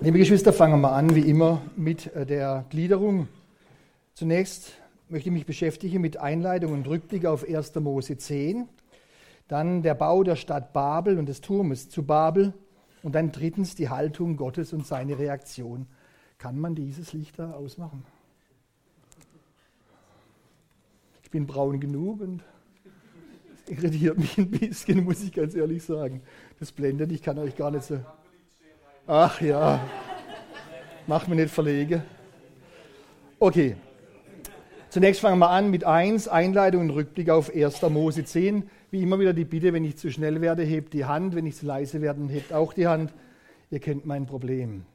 Liebe Geschwister, fangen wir an, wie immer, mit äh, der Gliederung. Zunächst möchte ich mich beschäftigen mit Einleitung und Rückblick auf 1. Mose 10, dann der Bau der Stadt Babel und des Turmes zu Babel und dann drittens die Haltung Gottes und seine Reaktion. Kann man dieses Licht da ausmachen? Ich bin braun genug und irritiert mich ein bisschen, muss ich ganz ehrlich sagen. Das blendet, ich kann euch gar nicht so. Ach ja, mach mir nicht verlegen. Okay, zunächst fangen wir an mit 1, Einleitung und Rückblick auf 1. Mose 10. Wie immer wieder die Bitte, wenn ich zu schnell werde, hebt die Hand, wenn ich zu leise werde, hebt auch die Hand. Ihr kennt mein Problem.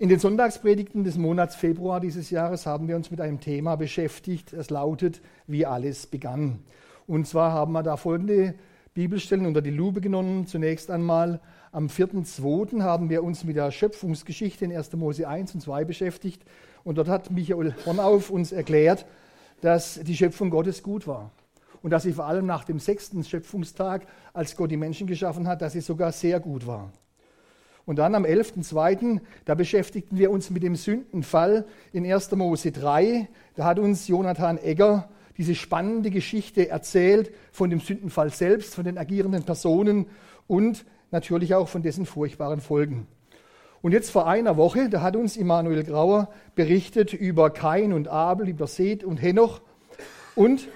In den Sonntagspredigten des Monats Februar dieses Jahres haben wir uns mit einem Thema beschäftigt. Es lautet, wie alles begann. Und zwar haben wir da folgende Bibelstellen unter die Lupe genommen. Zunächst einmal am 4.2. haben wir uns mit der Schöpfungsgeschichte in 1. Mose 1 und 2 beschäftigt. Und dort hat Michael Hornauf uns erklärt, dass die Schöpfung Gottes gut war. Und dass sie vor allem nach dem sechsten Schöpfungstag, als Gott die Menschen geschaffen hat, dass sie sogar sehr gut war. Und dann am 11.2., da beschäftigten wir uns mit dem Sündenfall in 1. Mose 3. Da hat uns Jonathan Egger diese spannende Geschichte erzählt von dem Sündenfall selbst, von den agierenden Personen und natürlich auch von dessen furchtbaren Folgen. Und jetzt vor einer Woche, da hat uns Immanuel Grauer berichtet über Kain und Abel, über Seth und Henoch. Und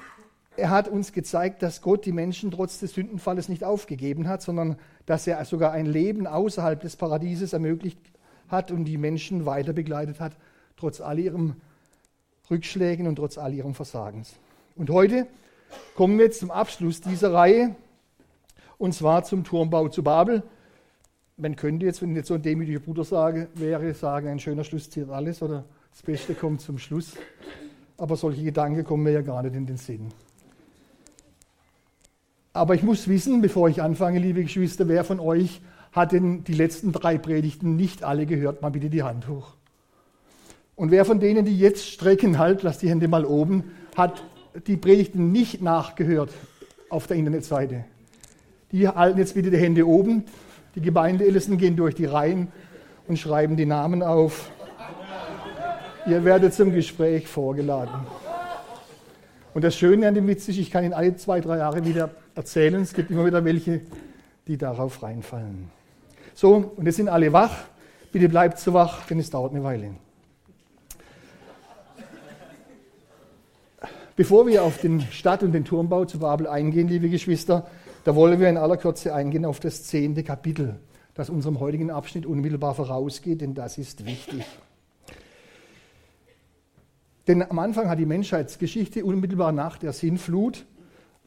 er hat uns gezeigt, dass Gott die Menschen trotz des Sündenfalles nicht aufgegeben hat, sondern dass er sogar ein Leben außerhalb des Paradieses ermöglicht hat und die Menschen weiter begleitet hat, trotz all ihrem Rückschlägen und trotz all ihrem Versagens. Und heute kommen wir jetzt zum Abschluss dieser Reihe und zwar zum Turmbau zu Babel. Man könnte jetzt, wenn ich jetzt so ein demütiger Bruder sage, wäre, sagen, ein schöner Schluss zieht alles oder das Beste kommt zum Schluss. Aber solche Gedanken kommen mir ja gar nicht in den Sinn. Aber ich muss wissen, bevor ich anfange, liebe Geschwister, wer von euch hat denn die letzten drei Predigten nicht alle gehört? Mal bitte die Hand hoch. Und wer von denen, die jetzt strecken, halt, lasst die Hände mal oben, hat die Predigten nicht nachgehört auf der Internetseite? Die halten jetzt bitte die Hände oben. Die Gemeindeältesten gehen durch die Reihen und schreiben die Namen auf. Ihr werdet zum Gespräch vorgeladen. Und das Schöne an dem Witz ist, ich kann ihn alle zwei, drei Jahre wieder erzählen. Es gibt immer wieder welche, die darauf reinfallen. So, und jetzt sind alle wach. Bitte bleibt so wach, denn es dauert eine Weile. Bevor wir auf den Stadt- und den Turmbau zu Babel eingehen, liebe Geschwister, da wollen wir in aller Kürze eingehen auf das zehnte Kapitel, das unserem heutigen Abschnitt unmittelbar vorausgeht, denn das ist wichtig. Denn am Anfang hat die Menschheitsgeschichte unmittelbar nach der Sinnflut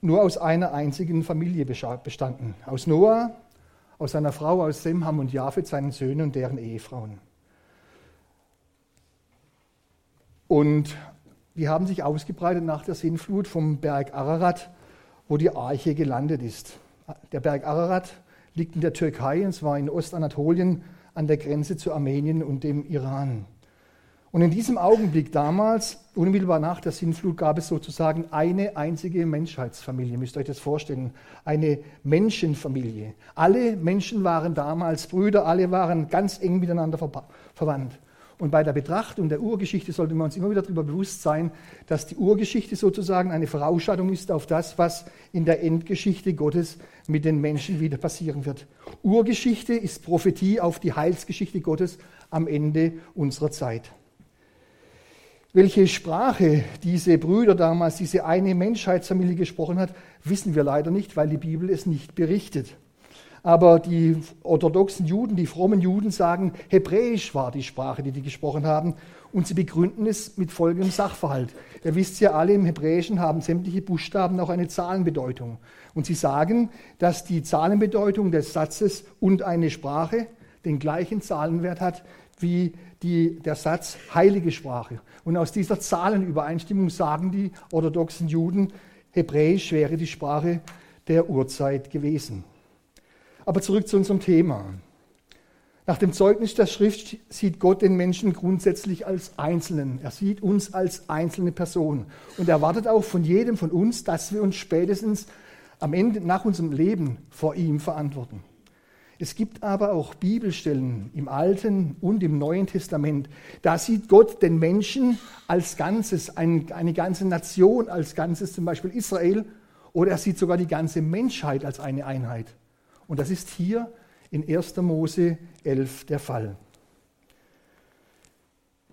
nur aus einer einzigen Familie bestanden. Aus Noah, aus seiner Frau, aus Sem, Ham und Japhet, seinen Söhnen und deren Ehefrauen. Und die haben sich ausgebreitet nach der Sinnflut vom Berg Ararat wo die Arche gelandet ist. Der Berg Ararat liegt in der Türkei, und zwar in Ostanatolien an der Grenze zu Armenien und dem Iran. Und in diesem Augenblick damals, unmittelbar nach der Sintflut, gab es sozusagen eine einzige Menschheitsfamilie. Müsst ihr euch das vorstellen. Eine Menschenfamilie. Alle Menschen waren damals Brüder, alle waren ganz eng miteinander verwandt. Und bei der Betrachtung der Urgeschichte sollten wir uns immer wieder darüber bewusst sein, dass die Urgeschichte sozusagen eine Vorausschattung ist auf das, was in der Endgeschichte Gottes mit den Menschen wieder passieren wird. Urgeschichte ist Prophetie auf die Heilsgeschichte Gottes am Ende unserer Zeit. Welche Sprache diese Brüder damals, diese eine Menschheitsfamilie gesprochen hat, wissen wir leider nicht, weil die Bibel es nicht berichtet. Aber die orthodoxen Juden, die frommen Juden sagen, Hebräisch war die Sprache, die die gesprochen haben. Und sie begründen es mit folgendem Sachverhalt. Ihr wisst ja alle, im Hebräischen haben sämtliche Buchstaben auch eine Zahlenbedeutung. Und sie sagen, dass die Zahlenbedeutung des Satzes und eine Sprache den gleichen Zahlenwert hat wie die, der Satz heilige Sprache. Und aus dieser Zahlenübereinstimmung sagen die orthodoxen Juden, Hebräisch wäre die Sprache der Urzeit gewesen. Aber zurück zu unserem Thema. Nach dem Zeugnis der Schrift sieht Gott den Menschen grundsätzlich als Einzelnen. Er sieht uns als einzelne Person und erwartet auch von jedem von uns, dass wir uns spätestens am Ende nach unserem Leben vor ihm verantworten. Es gibt aber auch Bibelstellen im Alten und im Neuen Testament. Da sieht Gott den Menschen als Ganzes, eine ganze Nation als Ganzes, zum Beispiel Israel, oder er sieht sogar die ganze Menschheit als eine Einheit. Und das ist hier in 1. Mose 11 der Fall.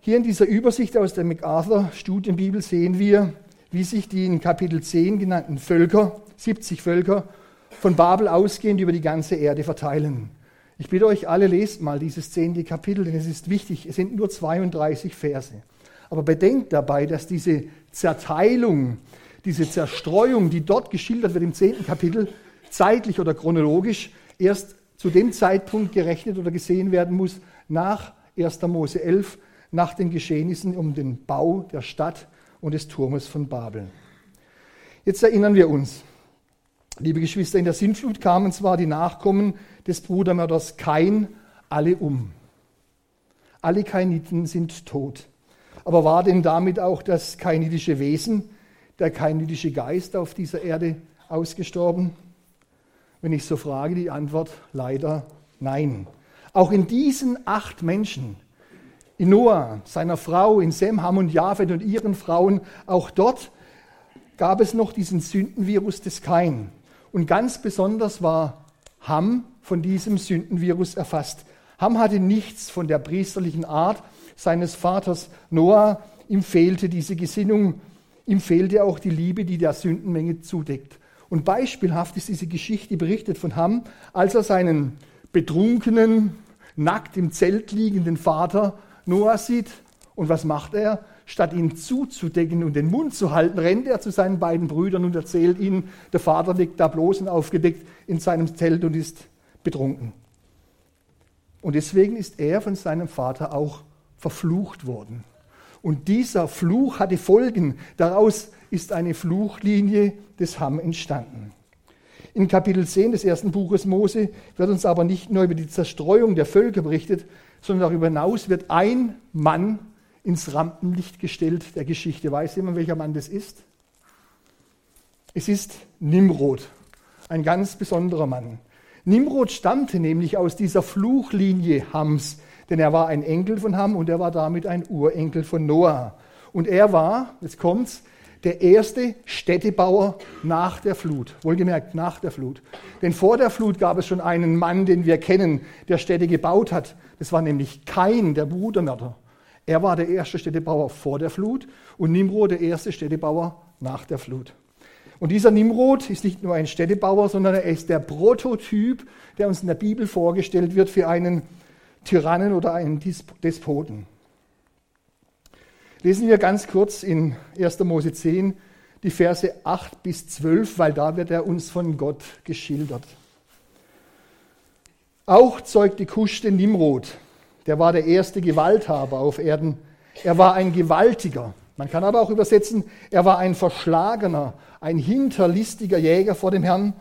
Hier in dieser Übersicht aus der MacArthur Studienbibel sehen wir, wie sich die in Kapitel 10 genannten Völker, 70 Völker, von Babel ausgehend über die ganze Erde verteilen. Ich bitte euch alle, lest mal dieses zehnte Kapitel, denn es ist wichtig. Es sind nur 32 Verse. Aber bedenkt dabei, dass diese Zerteilung, diese Zerstreuung, die dort geschildert wird im zehnten Kapitel, zeitlich oder chronologisch erst zu dem Zeitpunkt gerechnet oder gesehen werden muss, nach 1. Mose 11, nach den Geschehnissen um den Bau der Stadt und des Turmes von Babel. Jetzt erinnern wir uns, Liebe Geschwister, in der Sintflut kamen zwar die Nachkommen des Brudermörders Kain alle um. Alle Kainiten sind tot. Aber war denn damit auch das kainitische Wesen, der kainitische Geist auf dieser Erde ausgestorben? Wenn ich so frage, die Antwort leider nein. Auch in diesen acht Menschen, in Noah, seiner Frau, in Sem, Ham und Japhet und ihren Frauen, auch dort gab es noch diesen Sündenvirus des Kain. Und ganz besonders war Ham von diesem Sündenvirus erfasst. Ham hatte nichts von der priesterlichen Art seines Vaters Noah. Ihm fehlte diese Gesinnung. Ihm fehlte auch die Liebe, die der Sündenmenge zudeckt. Und beispielhaft ist diese Geschichte berichtet von Ham, als er seinen betrunkenen, nackt im Zelt liegenden Vater Noah sieht. Und was macht er? statt ihn zuzudecken und den Mund zu halten, rennt er zu seinen beiden Brüdern und erzählt ihnen, der Vater liegt da bloß und aufgedeckt in seinem Zelt und ist betrunken. Und deswegen ist er von seinem Vater auch verflucht worden. Und dieser Fluch hatte Folgen. Daraus ist eine Fluchlinie des Ham entstanden. In Kapitel 10 des ersten Buches Mose wird uns aber nicht nur über die Zerstreuung der Völker berichtet, sondern darüber hinaus wird ein Mann ins Rampenlicht gestellt der Geschichte. Weiß jemand, welcher Mann das ist? Es ist Nimrod, ein ganz besonderer Mann. Nimrod stammte nämlich aus dieser Fluchlinie Hams, denn er war ein Enkel von Ham und er war damit ein Urenkel von Noah. Und er war, jetzt kommt's, der erste Städtebauer nach der Flut. Wohlgemerkt, nach der Flut. Denn vor der Flut gab es schon einen Mann, den wir kennen, der Städte gebaut hat. Das war nämlich Kain, der Brudermörder. Er war der erste Städtebauer vor der Flut und Nimrod der erste Städtebauer nach der Flut. Und dieser Nimrod ist nicht nur ein Städtebauer, sondern er ist der Prototyp, der uns in der Bibel vorgestellt wird für einen Tyrannen oder einen Despoten. Lesen wir ganz kurz in 1. Mose 10 die Verse 8 bis 12, weil da wird er uns von Gott geschildert. Auch zeugte Kusch den Nimrod, der war der erste Gewalthaber auf Erden. Er war ein Gewaltiger. Man kann aber auch übersetzen, er war ein verschlagener, ein hinterlistiger Jäger vor dem Herrn.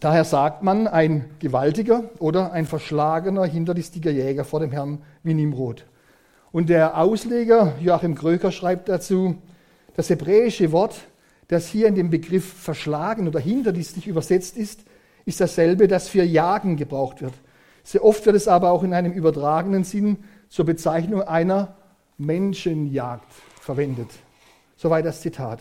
Daher sagt man ein gewaltiger oder ein verschlagener, hinterlistiger Jäger vor dem Herrn wie Nimrod. Und der Ausleger Joachim Kröker schreibt dazu, das hebräische Wort, das hier in dem Begriff verschlagen oder hinterlistig übersetzt ist, ist dasselbe, das für Jagen gebraucht wird. Sehr oft wird es aber auch in einem übertragenen Sinn zur Bezeichnung einer Menschenjagd verwendet. Soweit das Zitat.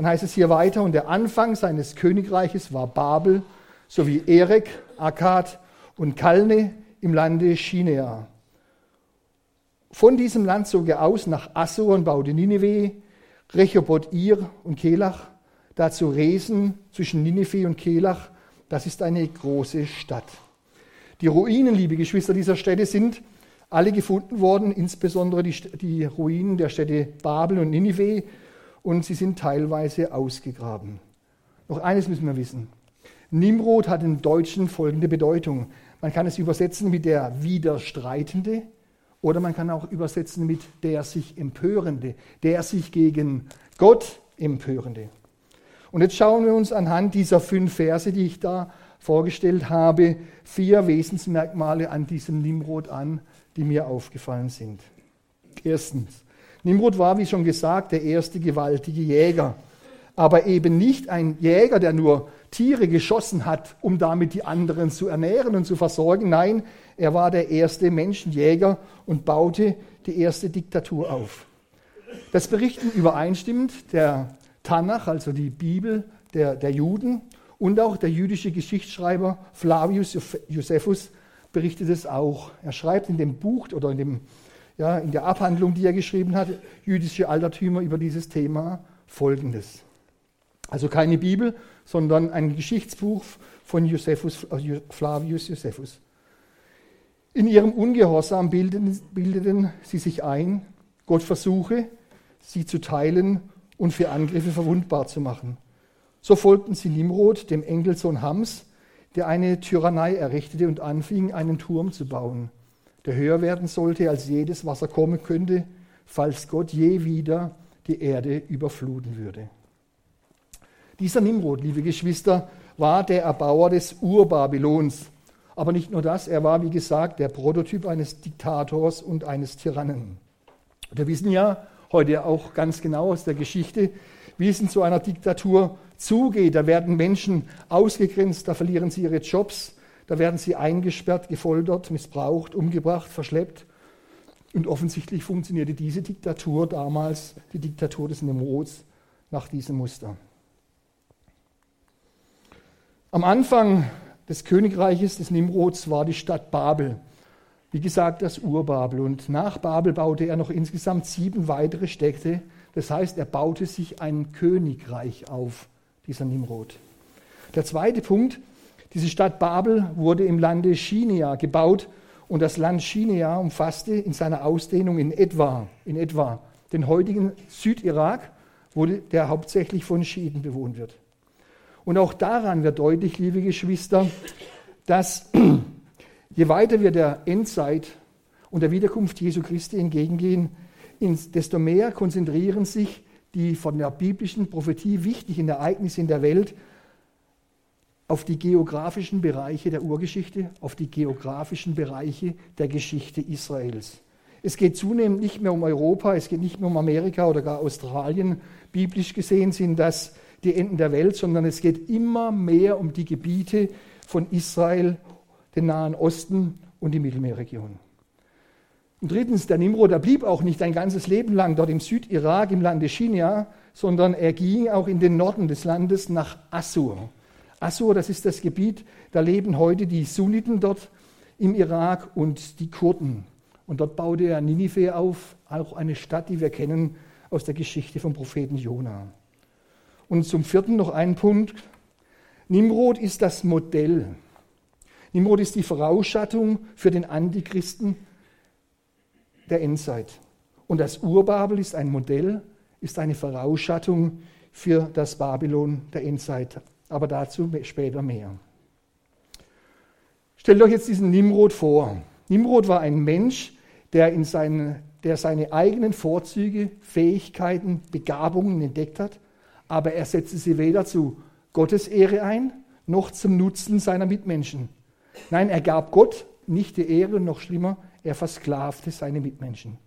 Dann heißt es hier weiter, und der Anfang seines Königreiches war Babel, sowie Erek, Akkad und Kalne im Lande Chinea. Von diesem Land zog er aus nach Assur und baute Nineveh, Rechoboth Ir und Kelach, dazu Resen zwischen Nineveh und Kelach. Das ist eine große Stadt. Die Ruinen, liebe Geschwister, dieser Städte sind alle gefunden worden, insbesondere die, die Ruinen der Städte Babel und Ninive, und sie sind teilweise ausgegraben. Noch eines müssen wir wissen. Nimrod hat im Deutschen folgende Bedeutung. Man kann es übersetzen mit der Widerstreitende oder man kann auch übersetzen mit der sich Empörende, der sich gegen Gott Empörende. Und jetzt schauen wir uns anhand dieser fünf Verse, die ich da vorgestellt habe, vier Wesensmerkmale an diesem Nimrod an, die mir aufgefallen sind. Erstens, Nimrod war, wie schon gesagt, der erste gewaltige Jäger, aber eben nicht ein Jäger, der nur Tiere geschossen hat, um damit die anderen zu ernähren und zu versorgen. Nein, er war der erste Menschenjäger und baute die erste Diktatur auf. Das berichten übereinstimmend der Tanach, also die Bibel der, der Juden, und auch der jüdische Geschichtsschreiber Flavius Josephus berichtet es auch. Er schreibt in dem Buch oder in, dem, ja, in der Abhandlung, die er geschrieben hat, jüdische Altertümer über dieses Thema, folgendes. Also keine Bibel, sondern ein Geschichtsbuch von Josephus, äh, Flavius Josephus. In ihrem Ungehorsam bildeten, bildeten sie sich ein, Gott versuche, sie zu teilen und für Angriffe verwundbar zu machen. So folgten sie Nimrod, dem Enkelsohn Hams, der eine Tyrannei errichtete und anfing, einen Turm zu bauen, der höher werden sollte, als jedes Wasser kommen könnte, falls Gott je wieder die Erde überfluten würde. Dieser Nimrod, liebe Geschwister, war der Erbauer des Urbabylons. Aber nicht nur das, er war, wie gesagt, der Prototyp eines Diktators und eines Tyrannen. Wir wissen ja heute auch ganz genau aus der Geschichte, wie es in so einer Diktatur zugeht. Da werden Menschen ausgegrenzt, da verlieren sie ihre Jobs, da werden sie eingesperrt, gefoltert, missbraucht, umgebracht, verschleppt. Und offensichtlich funktionierte diese Diktatur damals, die Diktatur des Nimrods, nach diesem Muster. Am Anfang des Königreiches des Nimrods war die Stadt Babel. Wie gesagt, das Urbabel. Und nach Babel baute er noch insgesamt sieben weitere Städte. Das heißt, er baute sich ein Königreich auf, dieser Nimrod. Der zweite Punkt, diese Stadt Babel wurde im Lande Shinea gebaut und das Land Shinea umfasste in seiner Ausdehnung in etwa, in etwa den heutigen Südirak, wo der hauptsächlich von Schiiten bewohnt wird. Und auch daran wird deutlich, liebe Geschwister, dass je weiter wir der Endzeit und der Wiederkunft Jesu Christi entgegengehen, desto mehr konzentrieren sich die von der biblischen Prophetie wichtigen Ereignisse in der Welt auf die geografischen Bereiche der Urgeschichte, auf die geografischen Bereiche der Geschichte Israels. Es geht zunehmend nicht mehr um Europa, es geht nicht mehr um Amerika oder gar Australien. Biblisch gesehen sind das die Enden der Welt, sondern es geht immer mehr um die Gebiete von Israel, den Nahen Osten und die Mittelmeerregion. Und drittens, der Nimrod, der blieb auch nicht ein ganzes Leben lang dort im Südirak, im Lande Shinia, sondern er ging auch in den Norden des Landes nach Assur. Assur, das ist das Gebiet, da leben heute die Sunniten dort im Irak und die Kurden. Und dort baute er Ninive auf, auch eine Stadt, die wir kennen aus der Geschichte vom Propheten Jona. Und zum vierten noch ein Punkt. Nimrod ist das Modell. Nimrod ist die Vorausschattung für den Antichristen der Endzeit. Und das Urbabel ist ein Modell, ist eine Vorausschattung für das Babylon der Endzeit. Aber dazu später mehr. Stellt euch jetzt diesen Nimrod vor. Nimrod war ein Mensch, der, in seinen, der seine eigenen Vorzüge, Fähigkeiten, Begabungen entdeckt hat aber er setzte sie weder zu Gottes Ehre ein, noch zum Nutzen seiner Mitmenschen. Nein, er gab Gott nicht die Ehre, noch schlimmer, er versklavte seine Mitmenschen.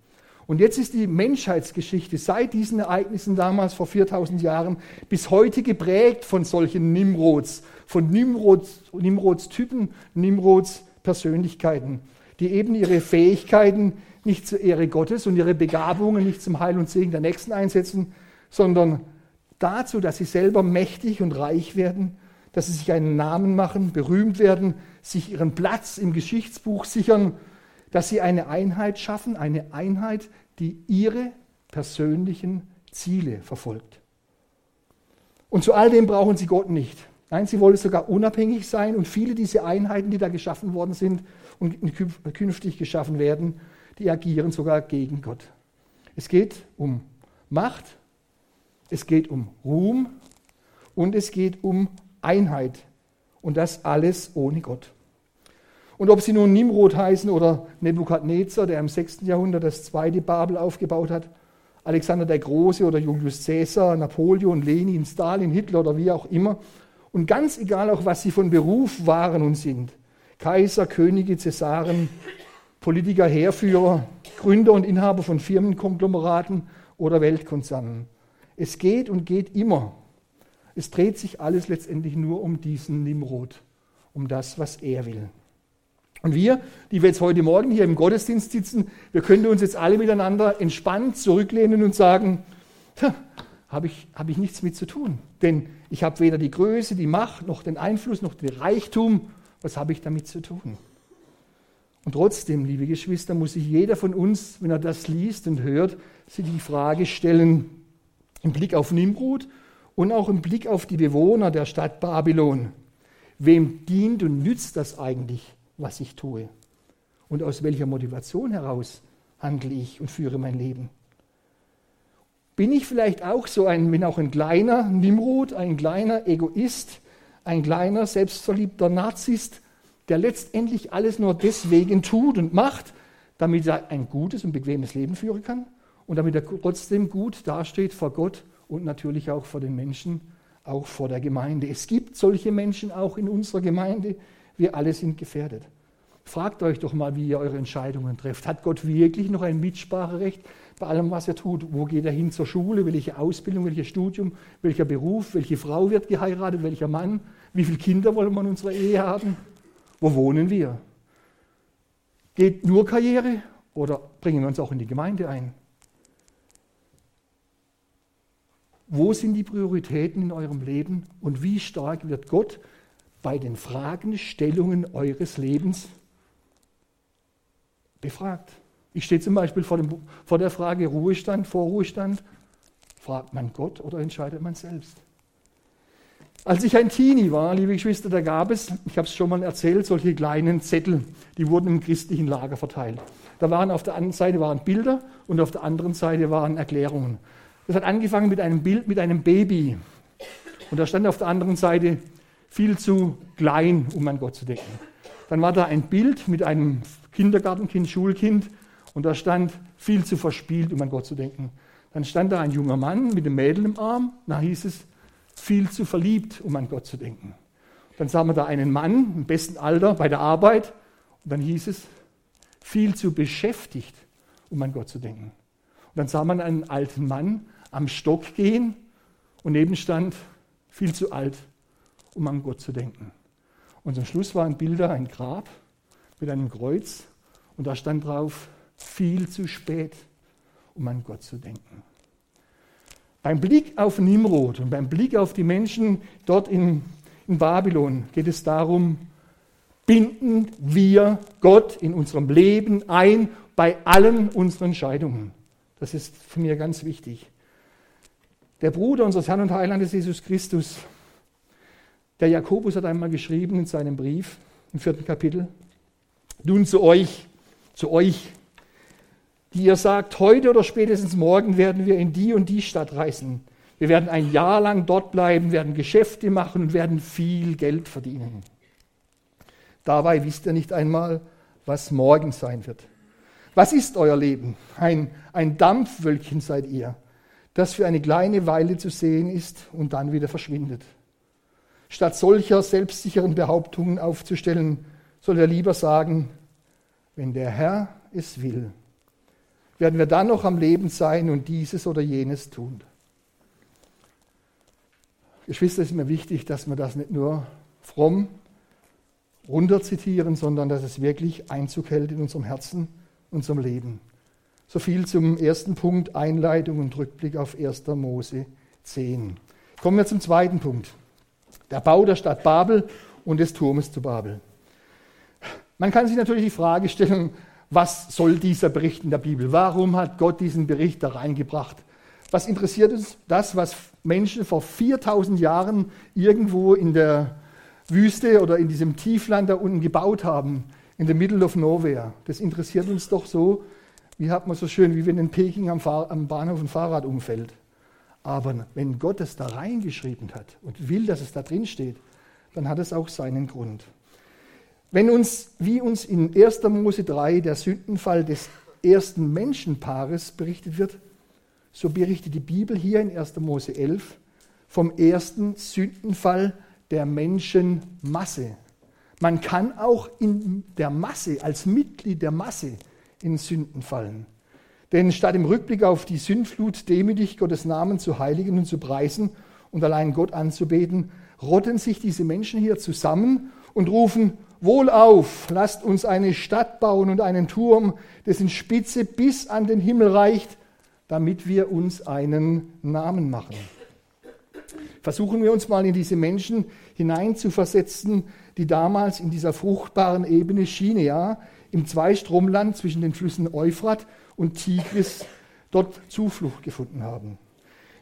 Und jetzt ist die Menschheitsgeschichte seit diesen Ereignissen damals vor 4000 Jahren bis heute geprägt von solchen Nimrods, von Nimrods, Nimrods Typen, Nimrods Persönlichkeiten, die eben ihre Fähigkeiten nicht zur Ehre Gottes und ihre Begabungen nicht zum Heil und Segen der Nächsten einsetzen, sondern dazu, dass sie selber mächtig und reich werden, dass sie sich einen Namen machen, berühmt werden, sich ihren Platz im Geschichtsbuch sichern, dass sie eine Einheit schaffen, eine Einheit, die ihre persönlichen Ziele verfolgt. Und zu all dem brauchen sie Gott nicht. Nein, sie wollen sogar unabhängig sein und viele dieser Einheiten, die da geschaffen worden sind und künftig geschaffen werden, die agieren sogar gegen Gott. Es geht um Macht, es geht um Ruhm und es geht um Einheit. Und das alles ohne Gott. Und ob sie nun Nimrod heißen oder Nebukadnezar, der im 6. Jahrhundert das zweite Babel aufgebaut hat, Alexander der Große oder Julius Caesar, Napoleon, Lenin, Stalin, Hitler oder wie auch immer. Und ganz egal auch, was sie von Beruf waren und sind. Kaiser, Könige, Cäsaren, Politiker, Heerführer, Gründer und Inhaber von Firmenkonglomeraten oder Weltkonzernen. Es geht und geht immer Es dreht sich alles letztendlich nur um diesen Nimrod, um das, was er will. Und wir, die wir jetzt heute Morgen hier im Gottesdienst sitzen, wir können uns jetzt alle miteinander entspannt zurücklehnen und sagen, habe ich, hab ich nichts mit zu tun. Denn ich habe weder die Größe, die Macht, noch den Einfluss, noch den Reichtum. Was habe ich damit zu tun? Und trotzdem, liebe Geschwister, muss sich jeder von uns, wenn er das liest und hört, sich die Frage stellen, im Blick auf Nimrod und auch im Blick auf die Bewohner der Stadt Babylon. Wem dient und nützt das eigentlich, was ich tue? Und aus welcher Motivation heraus handle ich und führe mein Leben? Bin ich vielleicht auch so ein, wenn auch ein kleiner Nimrod, ein kleiner Egoist, ein kleiner selbstverliebter Narzisst, der letztendlich alles nur deswegen tut und macht, damit er ein gutes und bequemes Leben führen kann und damit er trotzdem gut dasteht vor Gott und natürlich auch vor den Menschen, auch vor der Gemeinde. Es gibt solche Menschen auch in unserer Gemeinde. Wir alle sind gefährdet. Fragt euch doch mal, wie ihr eure Entscheidungen trefft. Hat Gott wirklich noch ein Mitspracherecht bei allem, was er tut? Wo geht er hin zur Schule? Welche Ausbildung, welches Studium, welcher Beruf? Welche Frau wird geheiratet? Welcher Mann? Wie viele Kinder wollen wir in unserer Ehe haben? Wo wohnen wir? Geht nur Karriere oder bringen wir uns auch in die Gemeinde ein? Wo sind die Prioritäten in eurem Leben und wie stark wird Gott bei den Fragen, Stellungen eures Lebens befragt? Ich stehe zum Beispiel vor, dem, vor der Frage Ruhestand, Vorruhestand. Fragt man Gott oder entscheidet man selbst? Als ich ein Teenie war, liebe Geschwister, da gab es, ich habe es schon mal erzählt, solche kleinen Zettel, die wurden im christlichen Lager verteilt. Da waren auf der einen Seite waren Bilder und auf der anderen Seite waren Erklärungen. Das hat angefangen mit einem Bild mit einem Baby. Und da stand auf der anderen Seite viel zu klein, um an Gott zu denken. Dann war da ein Bild mit einem Kindergartenkind, Schulkind und da stand viel zu verspielt, um an Gott zu denken. Dann stand da ein junger Mann mit einem Mädel im Arm. Da hieß es, viel zu verliebt, um an Gott zu denken. Dann sah man da einen Mann im besten Alter bei der Arbeit und dann hieß es, viel zu beschäftigt, um an Gott zu denken. Und dann sah man einen alten Mann am Stock gehen und neben stand, viel zu alt, um an Gott zu denken. Und zum Schluss waren Bilder ein Grab mit einem Kreuz und da stand drauf, viel zu spät, um an Gott zu denken. Beim Blick auf Nimrod und beim Blick auf die Menschen dort in, in Babylon geht es darum, binden wir Gott in unserem Leben ein bei allen unseren Entscheidungen. Das ist für mich ganz wichtig. Der Bruder unseres Herrn und Heilandes Jesus Christus, der Jakobus hat einmal geschrieben in seinem Brief im vierten Kapitel, nun zu euch, zu euch, die ihr sagt, heute oder spätestens morgen werden wir in die und die Stadt reisen. Wir werden ein Jahr lang dort bleiben, werden Geschäfte machen und werden viel Geld verdienen. Dabei wisst ihr nicht einmal, was morgen sein wird. Was ist euer Leben? Ein, ein Dampfwölkchen seid ihr, das für eine kleine Weile zu sehen ist und dann wieder verschwindet. Statt solcher selbstsicheren Behauptungen aufzustellen, soll er lieber sagen, wenn der Herr es will, werden wir dann noch am Leben sein und dieses oder jenes tun. Geschwister, es ist mir wichtig, dass wir das nicht nur fromm runterzitieren, sondern dass es wirklich Einzug hält in unserem Herzen, unserem Leben. So viel zum ersten Punkt, Einleitung und Rückblick auf 1. Mose 10. Kommen wir zum zweiten Punkt, der Bau der Stadt Babel und des Turmes zu Babel. Man kann sich natürlich die Frage stellen, was soll dieser Bericht in der Bibel? Warum hat Gott diesen Bericht da reingebracht? Was interessiert uns das, was Menschen vor 4000 Jahren irgendwo in der Wüste oder in diesem Tiefland da unten gebaut haben, in the middle of nowhere? Das interessiert uns doch so, wie hat man so schön, wie wenn in Peking am, Fahr am Bahnhof ein Fahrrad umfällt. Aber wenn Gott es da reingeschrieben hat und will, dass es da drin steht, dann hat es auch seinen Grund. Wenn uns, wie uns in 1. Mose 3 der Sündenfall des ersten Menschenpaares berichtet wird, so berichtet die Bibel hier in 1. Mose 11 vom ersten Sündenfall der Menschenmasse. Man kann auch in der Masse, als Mitglied der Masse, in Sünden fallen. Denn statt im Rückblick auf die Sündflut demütig Gottes Namen zu heiligen und zu preisen und allein Gott anzubeten, rotten sich diese Menschen hier zusammen und rufen, Wohlauf, lasst uns eine Stadt bauen und einen Turm, dessen Spitze bis an den Himmel reicht, damit wir uns einen Namen machen. Versuchen wir uns mal in diese Menschen hineinzuversetzen, die damals in dieser fruchtbaren Ebene Chinea im Zweistromland zwischen den Flüssen Euphrat und Tigris dort Zuflucht gefunden haben.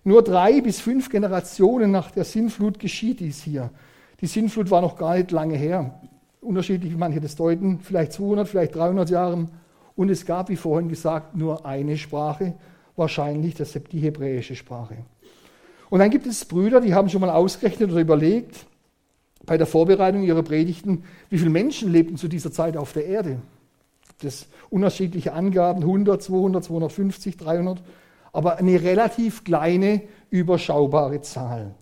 Nur drei bis fünf Generationen nach der Sintflut geschieht dies hier. Die Sintflut war noch gar nicht lange her. Unterschiedlich, wie manche das deuten, vielleicht 200, vielleicht 300 Jahren. Und es gab, wie vorhin gesagt, nur eine Sprache, wahrscheinlich die hebräische Sprache. Und dann gibt es Brüder, die haben schon mal ausgerechnet oder überlegt, bei der Vorbereitung ihrer Predigten, wie viele Menschen lebten zu dieser Zeit auf der Erde. Das unterschiedliche Angaben, 100, 200, 250, 300, aber eine relativ kleine, überschaubare Zahl.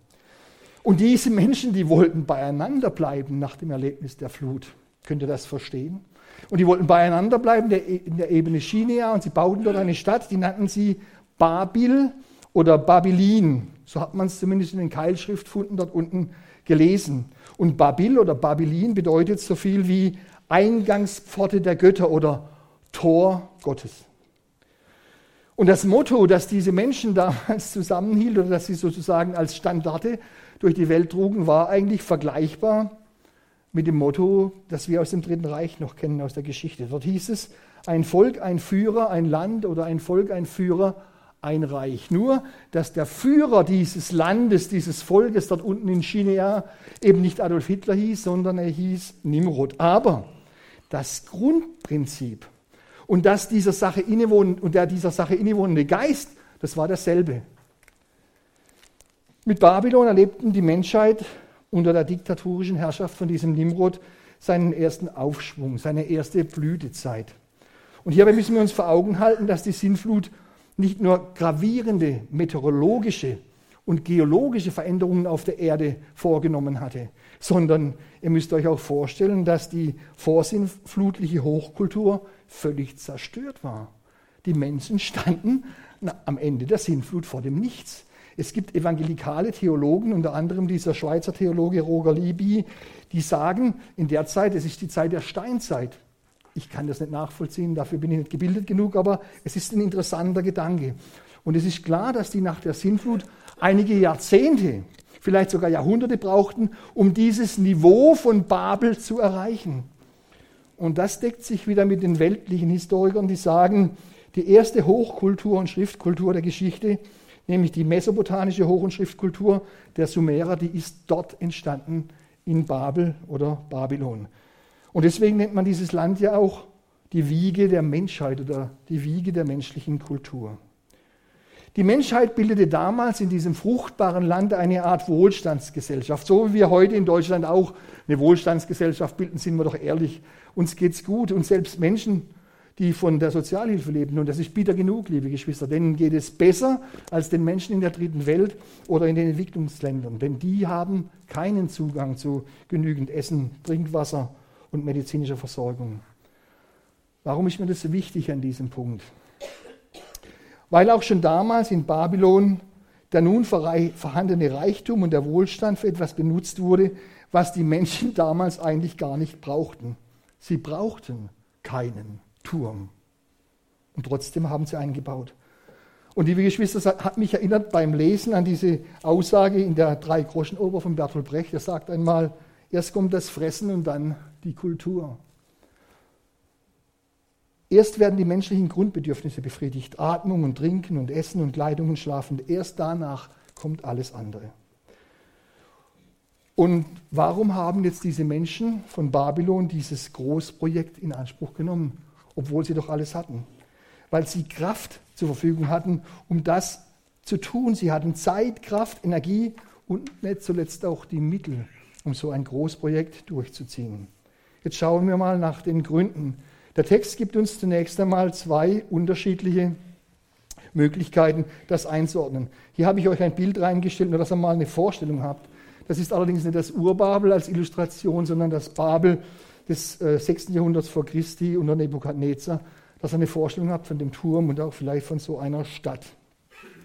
Und diese Menschen, die wollten beieinander bleiben nach dem Erlebnis der Flut. Könnt ihr das verstehen? Und die wollten beieinander bleiben in der Ebene Chinea und sie bauten dort eine Stadt, die nannten sie Babil oder Babylin. So hat man es zumindest in den Keilschriftfunden dort unten gelesen. Und Babil oder Babylin bedeutet so viel wie Eingangspforte der Götter oder Tor Gottes. Und das Motto, das diese Menschen damals zusammenhielt oder das sie sozusagen als Standarte durch die Welt trugen, war eigentlich vergleichbar mit dem Motto, das wir aus dem Dritten Reich noch kennen aus der Geschichte. Dort hieß es, ein Volk, ein Führer, ein Land oder ein Volk, ein Führer, ein Reich. Nur, dass der Führer dieses Landes, dieses Volkes dort unten in China eben nicht Adolf Hitler hieß, sondern er hieß Nimrod. Aber das Grundprinzip und dass dieser Sache innewohnt und der dieser Sache innewohnende Geist, das war dasselbe. Mit Babylon erlebten die Menschheit unter der diktatorischen Herrschaft von diesem Nimrod seinen ersten Aufschwung, seine erste Blütezeit. Und hierbei müssen wir uns vor Augen halten, dass die Sinnflut nicht nur gravierende meteorologische und geologische Veränderungen auf der Erde vorgenommen hatte, sondern ihr müsst euch auch vorstellen, dass die vorsinnflutliche Hochkultur völlig zerstört war. Die Menschen standen na, am Ende der Sinnflut vor dem Nichts. Es gibt evangelikale Theologen, unter anderem dieser Schweizer Theologe Roger Libby, die sagen, in der Zeit, es ist die Zeit der Steinzeit. Ich kann das nicht nachvollziehen, dafür bin ich nicht gebildet genug, aber es ist ein interessanter Gedanke. Und es ist klar, dass die nach der Sintflut einige Jahrzehnte, vielleicht sogar Jahrhunderte brauchten, um dieses Niveau von Babel zu erreichen. Und das deckt sich wieder mit den weltlichen Historikern, die sagen, die erste Hochkultur und Schriftkultur der Geschichte, nämlich die mesopotamische Hoch- und Schriftkultur der Sumerer, die ist dort entstanden in Babel oder Babylon. Und deswegen nennt man dieses Land ja auch die Wiege der Menschheit oder die Wiege der menschlichen Kultur. Die Menschheit bildete damals in diesem fruchtbaren Land eine Art Wohlstandsgesellschaft. So wie wir heute in Deutschland auch eine Wohlstandsgesellschaft bilden, sind wir doch ehrlich. Uns geht's gut und selbst Menschen, die von der Sozialhilfe leben, und das ist bitter genug, liebe Geschwister, denen geht es besser als den Menschen in der dritten Welt oder in den Entwicklungsländern, denn die haben keinen Zugang zu genügend Essen, Trinkwasser und medizinischer Versorgung. Warum ist mir das so wichtig an diesem Punkt? Weil auch schon damals in Babylon der nun vorhandene Reichtum und der Wohlstand für etwas benutzt wurde, was die Menschen damals eigentlich gar nicht brauchten. Sie brauchten keinen Turm. Und trotzdem haben sie einen gebaut. Und liebe Geschwister, das hat mich erinnert beim Lesen an diese Aussage in der Drei-Groschen-Oper von Bertolt Brecht. Er sagt einmal, erst kommt das Fressen und dann die Kultur. Erst werden die menschlichen Grundbedürfnisse befriedigt, Atmung und Trinken und Essen und Kleidung und Schlafen. Erst danach kommt alles andere. Und warum haben jetzt diese Menschen von Babylon dieses Großprojekt in Anspruch genommen, obwohl sie doch alles hatten? Weil sie Kraft zur Verfügung hatten, um das zu tun. Sie hatten Zeit, Kraft, Energie und nicht zuletzt auch die Mittel, um so ein Großprojekt durchzuziehen. Jetzt schauen wir mal nach den Gründen. Der Text gibt uns zunächst einmal zwei unterschiedliche Möglichkeiten, das einzuordnen. Hier habe ich euch ein Bild reingestellt, nur dass ihr mal eine Vorstellung habt. Das ist allerdings nicht das Urbabel als Illustration, sondern das Babel des äh, 6. Jahrhunderts vor Christi unter Nebukadnezar, dass ihr eine Vorstellung habt von dem Turm und auch vielleicht von so einer Stadt.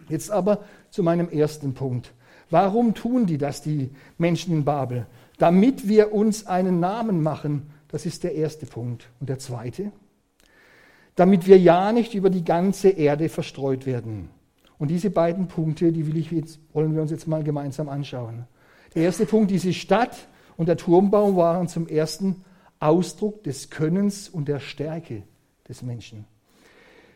Jetzt aber zu meinem ersten Punkt. Warum tun die das, die Menschen in Babel? Damit wir uns einen Namen machen. Das ist der erste Punkt. Und der zweite? Damit wir ja nicht über die ganze Erde verstreut werden. Und diese beiden Punkte, die will ich jetzt, wollen wir uns jetzt mal gemeinsam anschauen. Der erste Punkt, diese Stadt und der Turmbau waren zum ersten Ausdruck des Könnens und der Stärke des Menschen.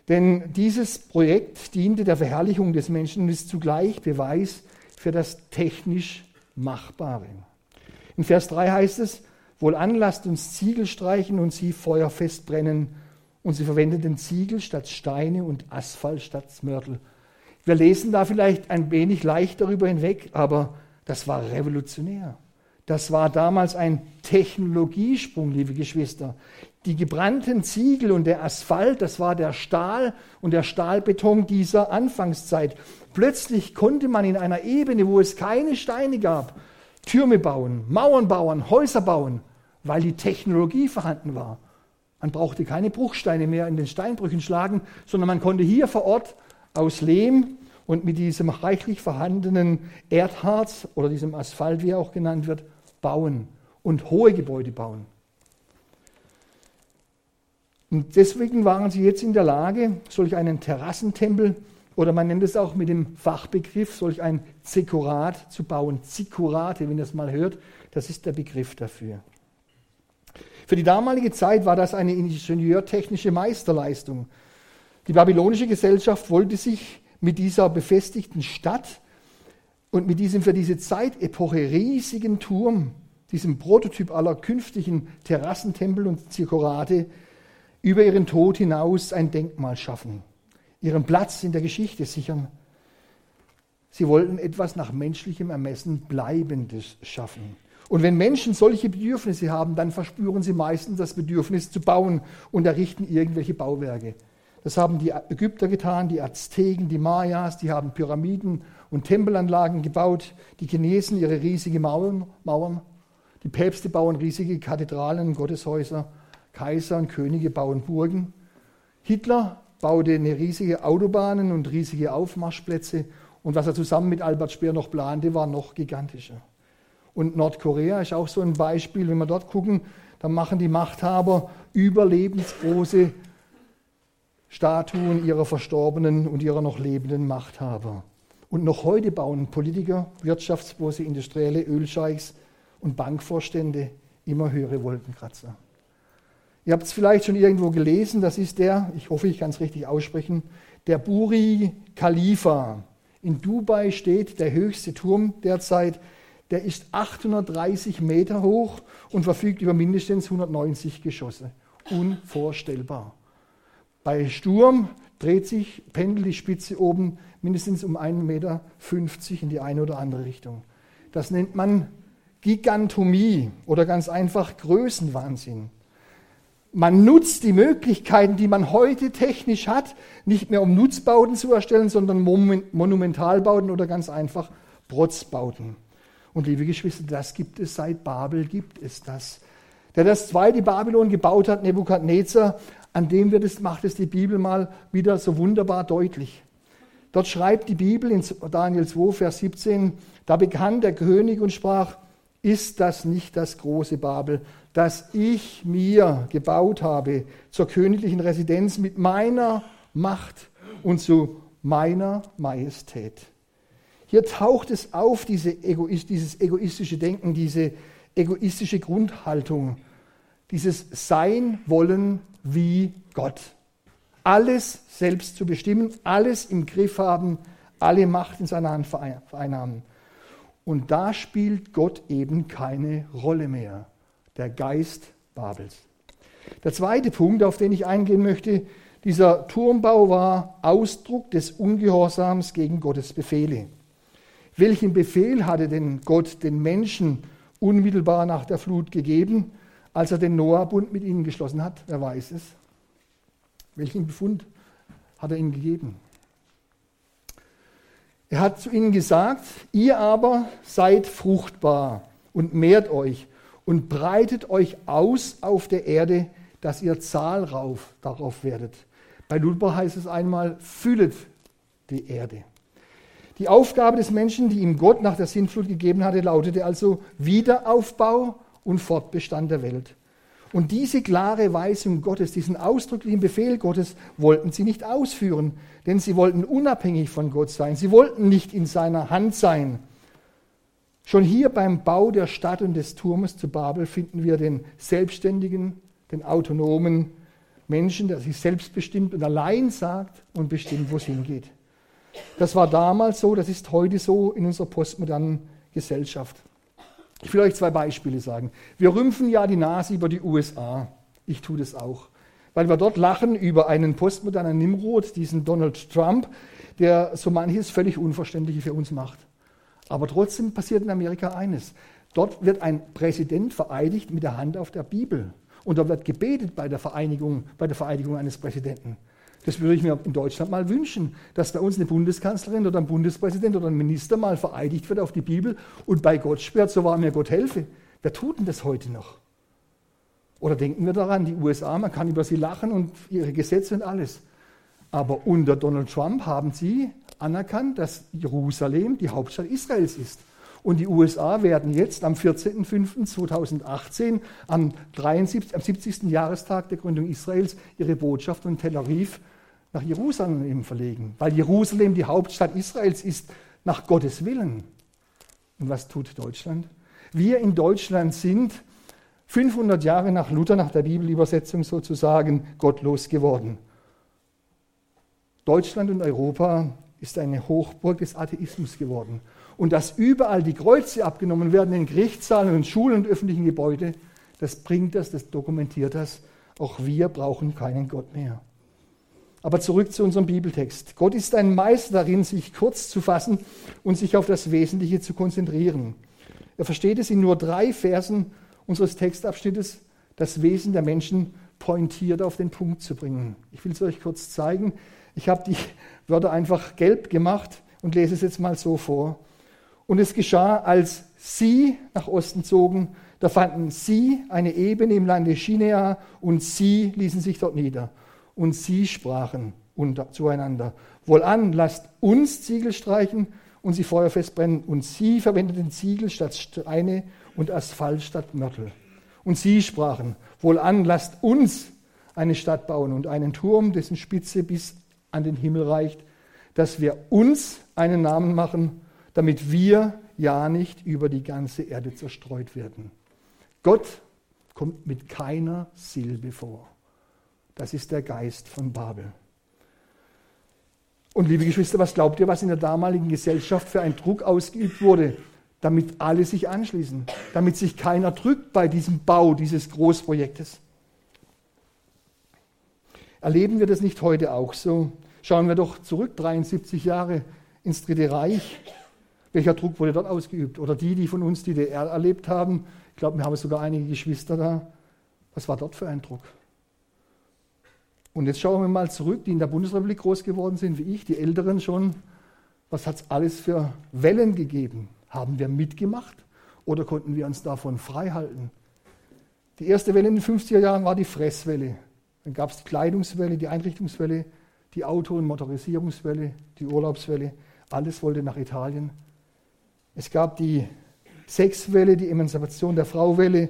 Denn dieses Projekt diente der Verherrlichung des Menschen und ist zugleich Beweis für das technisch Machbare. In Vers 3 heißt es, wohlan lasst uns Ziegel streichen und sie feuerfest brennen. Und sie verwendeten Ziegel statt Steine und Asphalt statt Mörtel. Wir lesen da vielleicht ein wenig leicht darüber hinweg, aber das war revolutionär. Das war damals ein Technologiesprung, liebe Geschwister. Die gebrannten Ziegel und der Asphalt, das war der Stahl und der Stahlbeton dieser Anfangszeit. Plötzlich konnte man in einer Ebene, wo es keine Steine gab, Türme bauen, Mauern bauen, Häuser bauen, weil die Technologie vorhanden war. Man brauchte keine Bruchsteine mehr in den Steinbrüchen schlagen, sondern man konnte hier vor Ort aus Lehm und mit diesem reichlich vorhandenen Erdharz oder diesem Asphalt, wie er auch genannt wird, bauen und hohe Gebäude bauen. Und deswegen waren sie jetzt in der Lage, solch einen Terrassentempel oder man nennt es auch mit dem Fachbegriff solch ein Zekurat zu bauen. Zikurate, wenn ihr es mal hört, das ist der Begriff dafür. Für die damalige Zeit war das eine ingenieurtechnische Meisterleistung. Die babylonische Gesellschaft wollte sich mit dieser befestigten Stadt und mit diesem für diese Zeitepoche riesigen Turm, diesem Prototyp aller künftigen Terrassentempel und Zirkurate, über ihren Tod hinaus ein Denkmal schaffen, ihren Platz in der Geschichte sichern. Sie wollten etwas nach menschlichem Ermessen Bleibendes schaffen. Und wenn Menschen solche Bedürfnisse haben, dann verspüren sie meistens das Bedürfnis zu bauen und errichten irgendwelche Bauwerke. Das haben die Ägypter getan, die Azteken, die Mayas, die haben Pyramiden und Tempelanlagen gebaut. Die Chinesen ihre riesigen Mauern, Mauern. Die Päpste bauen riesige Kathedralen, Gotteshäuser. Kaiser und Könige bauen Burgen. Hitler baute eine riesige Autobahnen und riesige Aufmarschplätze. Und was er zusammen mit Albert Speer noch plante, war noch gigantischer. Und Nordkorea ist auch so ein Beispiel. Wenn wir dort gucken, dann machen die Machthaber überlebensgroße Statuen ihrer verstorbenen und ihrer noch lebenden Machthaber. Und noch heute bauen Politiker, Wirtschaftsbosse, Industrielle, Ölscheichs und Bankvorstände immer höhere Wolkenkratzer. Ihr habt es vielleicht schon irgendwo gelesen, das ist der, ich hoffe, ich kann es richtig aussprechen, der Buri Khalifa. In Dubai steht der höchste Turm derzeit, der ist 830 Meter hoch und verfügt über mindestens 190 Geschosse. Unvorstellbar. Bei Sturm dreht sich, pendelt die Spitze oben mindestens um 1,50 Meter in die eine oder andere Richtung. Das nennt man Gigantomie oder ganz einfach Größenwahnsinn. Man nutzt die Möglichkeiten, die man heute technisch hat, nicht mehr um Nutzbauten zu erstellen, sondern Monumentalbauten oder ganz einfach Protzbauten. Und liebe Geschwister, das gibt es seit Babel, gibt es das. Der das zweite Babylon gebaut hat, Nebukadnezar, an dem wird es, macht es die Bibel mal wieder so wunderbar deutlich. Dort schreibt die Bibel in Daniel 2, Vers 17, da begann der König und sprach, ist das nicht das große Babel, das ich mir gebaut habe zur königlichen Residenz mit meiner Macht und zu meiner Majestät? Hier taucht es auf, diese Egoist, dieses egoistische Denken, diese egoistische Grundhaltung, dieses Sein wollen wie Gott. Alles selbst zu bestimmen, alles im Griff haben, alle Macht in seiner Hand vereinnahmen. Und da spielt Gott eben keine Rolle mehr, der Geist Babels. Der zweite Punkt, auf den ich eingehen möchte, dieser Turmbau war Ausdruck des Ungehorsams gegen Gottes Befehle. Welchen Befehl hatte denn Gott den Menschen unmittelbar nach der Flut gegeben? als er den Noah-Bund mit ihnen geschlossen hat? Wer weiß es? Welchen Befund hat er ihnen gegeben? Er hat zu ihnen gesagt, ihr aber seid fruchtbar und mehrt euch und breitet euch aus auf der Erde, dass ihr zahlrauf darauf werdet. Bei Luther heißt es einmal, füllet die Erde. Die Aufgabe des Menschen, die ihm Gott nach der Sintflut gegeben hatte, lautete also Wiederaufbau und Fortbestand der Welt. Und diese klare Weisung Gottes, diesen ausdrücklichen Befehl Gottes wollten sie nicht ausführen, denn sie wollten unabhängig von Gott sein. Sie wollten nicht in seiner Hand sein. Schon hier beim Bau der Stadt und des Turmes zu Babel finden wir den selbstständigen, den autonomen Menschen, der sich selbstbestimmt und allein sagt und bestimmt, wo es hingeht. Das war damals so, das ist heute so in unserer postmodernen Gesellschaft. Ich will euch zwei Beispiele sagen. Wir rümpfen ja die Nase über die USA. Ich tue das auch. Weil wir dort lachen über einen postmodernen Nimrod, diesen Donald Trump, der so manches völlig Unverständliche für uns macht. Aber trotzdem passiert in Amerika eines. Dort wird ein Präsident vereidigt mit der Hand auf der Bibel. Und da wird gebetet bei der Vereinigung, bei der Vereidigung eines Präsidenten. Das würde ich mir in Deutschland mal wünschen, dass bei uns eine Bundeskanzlerin oder ein Bundespräsident oder ein Minister mal vereidigt wird auf die Bibel und bei Gott schwört, so war mir Gott helfe. Wer tut denn das heute noch? Oder denken wir daran, die USA, man kann über sie lachen und ihre Gesetze und alles. Aber unter Donald Trump haben sie anerkannt, dass Jerusalem die Hauptstadt Israels ist. Und die USA werden jetzt am 14.05.2018, am, 73, am 70. Jahrestag der Gründung Israels, ihre Botschaft von Tel Aviv nach Jerusalem verlegen, weil Jerusalem die Hauptstadt Israels ist, nach Gottes Willen. Und was tut Deutschland? Wir in Deutschland sind 500 Jahre nach Luther, nach der Bibelübersetzung sozusagen, gottlos geworden. Deutschland und Europa ist eine Hochburg des Atheismus geworden. Und dass überall die Kreuze abgenommen werden in Gerichtssaalen und Schulen und öffentlichen Gebäuden, das bringt das, das dokumentiert das. Auch wir brauchen keinen Gott mehr. Aber zurück zu unserem Bibeltext. Gott ist ein Meister darin, sich kurz zu fassen und sich auf das Wesentliche zu konzentrieren. Er versteht es in nur drei Versen unseres Textabschnittes, das Wesen der Menschen pointiert auf den Punkt zu bringen. Ich will es euch kurz zeigen. Ich habe die Wörter einfach gelb gemacht und lese es jetzt mal so vor. Und es geschah, als sie nach Osten zogen, da fanden sie eine Ebene im Lande Chinea und sie ließen sich dort nieder. Und sie sprachen zueinander, wohlan, lasst uns Ziegel streichen und sie feuerfest brennen. Und sie verwendeten Ziegel statt Steine und Asphalt statt Mörtel. Und sie sprachen, wohlan, lasst uns eine Stadt bauen und einen Turm, dessen Spitze bis an den Himmel reicht, dass wir uns einen Namen machen, damit wir ja nicht über die ganze Erde zerstreut werden. Gott kommt mit keiner Silbe vor. Das ist der Geist von Babel. Und liebe Geschwister, was glaubt ihr, was in der damaligen Gesellschaft für ein Druck ausgeübt wurde, damit alle sich anschließen, damit sich keiner drückt bei diesem Bau dieses Großprojektes? Erleben wir das nicht heute auch so? Schauen wir doch zurück, 73 Jahre ins Dritte Reich. Welcher Druck wurde dort ausgeübt? Oder die, die von uns die DDR erlebt haben, ich glaube, wir haben sogar einige Geschwister da. Was war dort für ein Druck? Und jetzt schauen wir mal zurück, die in der Bundesrepublik groß geworden sind, wie ich, die Älteren schon. Was hat es alles für Wellen gegeben? Haben wir mitgemacht oder konnten wir uns davon frei halten? Die erste Welle in den 50er Jahren war die Fresswelle. Dann gab es die Kleidungswelle, die Einrichtungswelle, die Auto- und Motorisierungswelle, die Urlaubswelle. Alles wollte nach Italien. Es gab die Sexwelle, die Emanzipation der Frauwelle.